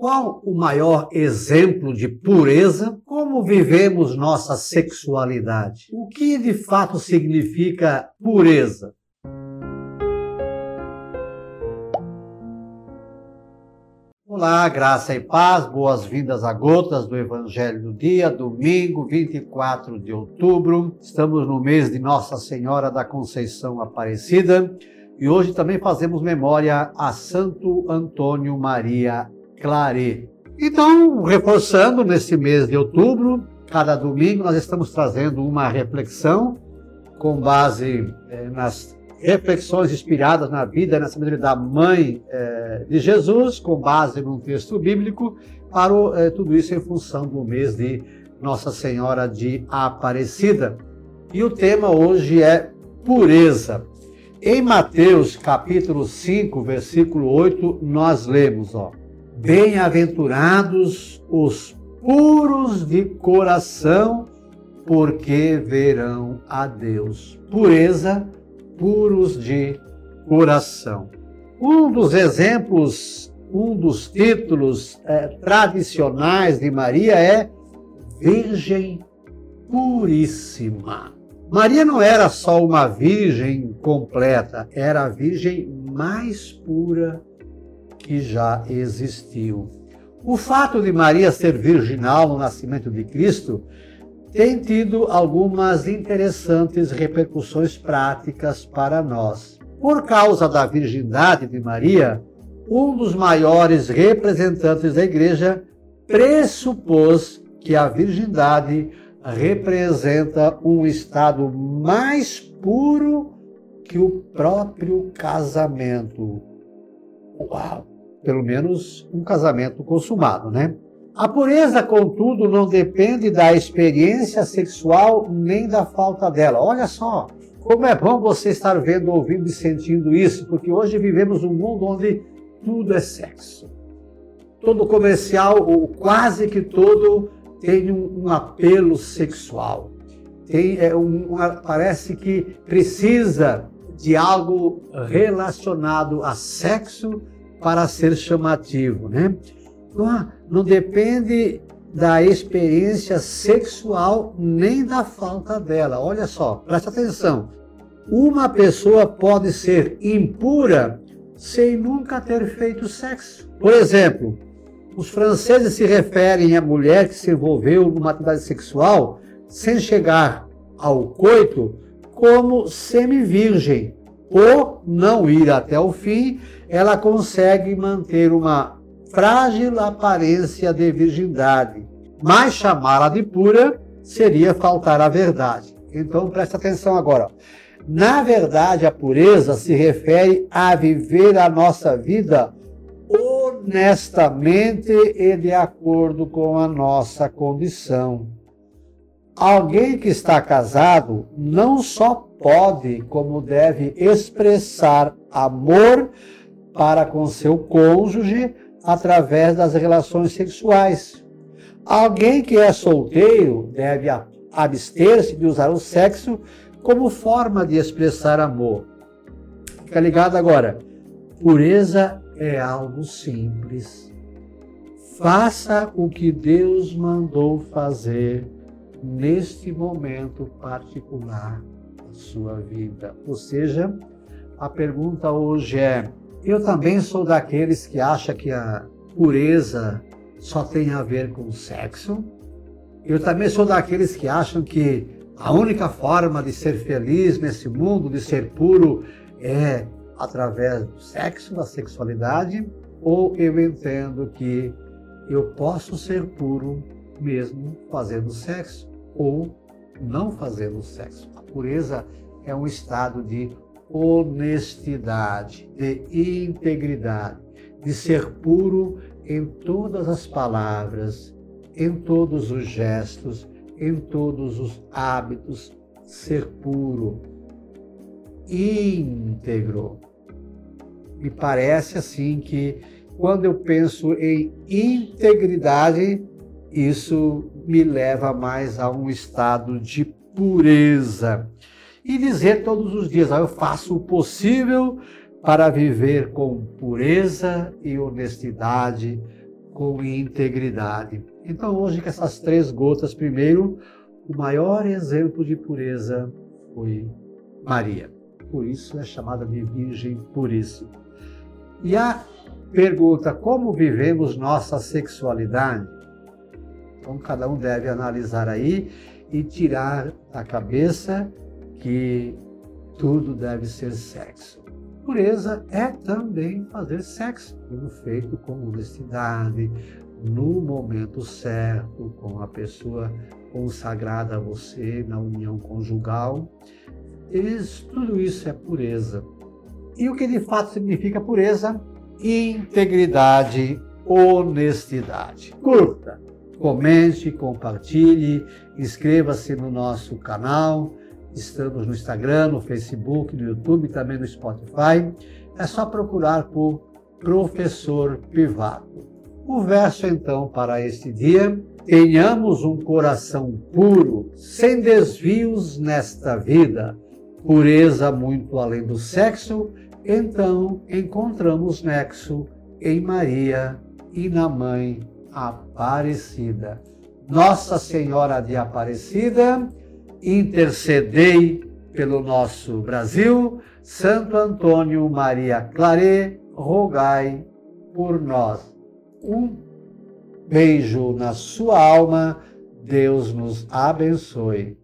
Qual o maior exemplo de pureza? Como vivemos nossa sexualidade? O que de fato significa pureza? Olá, graça e paz, boas-vindas a Gotas do Evangelho do Dia, domingo 24 de outubro. Estamos no mês de Nossa Senhora da Conceição Aparecida e hoje também fazemos memória a Santo Antônio Maria Claret. Então, reforçando nesse mês de outubro, cada domingo nós estamos trazendo uma reflexão com base eh, nas reflexões inspiradas na vida, na sabedoria da mãe eh, de Jesus, com base num texto bíblico, para eh, tudo isso em função do mês de Nossa Senhora de Aparecida. E o tema hoje é pureza. Em Mateus capítulo 5, versículo 8, nós lemos, ó: Bem-aventurados os puros de coração, porque verão a Deus. Pureza, puros de coração. Um dos exemplos, um dos títulos é, tradicionais de Maria é Virgem Puríssima. Maria não era só uma virgem completa, era a virgem mais pura que já existiu. O fato de Maria ser virginal no nascimento de Cristo tem tido algumas interessantes repercussões práticas para nós. Por causa da virgindade de Maria, um dos maiores representantes da igreja pressupôs que a virgindade representa um estado mais puro que o próprio casamento. Uau! Pelo menos um casamento consumado, né? A pureza, contudo, não depende da experiência sexual nem da falta dela. Olha só, como é bom você estar vendo, ouvindo e sentindo isso, porque hoje vivemos um mundo onde tudo é sexo. Todo comercial, ou quase que todo, tem um, um apelo sexual. Tem, é, um, uma, parece que precisa de algo relacionado a sexo para ser chamativo, né? Não depende da experiência sexual nem da falta dela. Olha só, presta atenção. Uma pessoa pode ser impura sem nunca ter feito sexo. Por exemplo, os franceses se referem à mulher que se envolveu numa atividade sexual sem chegar ao coito como semi-virgem, ou não ir até o fim, ela consegue manter uma frágil aparência de virgindade. Mas chamá-la de pura seria faltar à verdade. Então presta atenção agora. Na verdade, a pureza se refere a viver a nossa vida honestamente e de acordo com a nossa condição. Alguém que está casado não só pode, como deve expressar amor para com seu cônjuge através das relações sexuais. Alguém que é solteiro deve abster-se de usar o sexo como forma de expressar amor. Fica ligado agora. Pureza é algo simples. Faça o que Deus mandou fazer neste momento particular da sua vida. Ou seja, a pergunta hoje é: eu também sou daqueles que acham que a pureza só tem a ver com sexo. Eu também sou daqueles que acham que a única forma de ser feliz nesse mundo, de ser puro, é através do sexo, da sexualidade. Ou eu entendo que eu posso ser puro mesmo fazendo sexo ou não fazendo sexo. A pureza é um estado de honestidade, de integridade, de ser puro em todas as palavras, em todos os gestos, em todos os hábitos, ser puro, íntegro. Me parece assim que quando eu penso em integridade, isso me leva mais a um estado de pureza e dizer todos os dias: ah, Eu faço o possível para viver com pureza e honestidade com integridade. Então, hoje, com essas três gotas, primeiro, o maior exemplo de pureza foi Maria. Por isso é chamada de Virgem Puríssima. E a pergunta: como vivemos nossa sexualidade? Então, cada um deve analisar aí e tirar da cabeça que tudo deve ser sexo. Pureza é também fazer sexo, tudo feito com honestidade, no momento certo, com a pessoa consagrada a você na união conjugal. Isso, tudo isso é pureza. E o que de fato significa pureza? Integridade, honestidade. Curta, comente, compartilhe, inscreva-se no nosso canal. Estamos no Instagram, no Facebook, no YouTube, também no Spotify. É só procurar por Professor Pivato. O verso então para este dia: tenhamos um coração puro, sem desvios nesta vida, pureza muito além do sexo, então encontramos nexo em Maria e na Mãe Aparecida. Nossa Senhora de Aparecida, intercedei pelo nosso Brasil. Santo Antônio Maria Claret, rogai por nós. Um beijo na sua alma. Deus nos abençoe.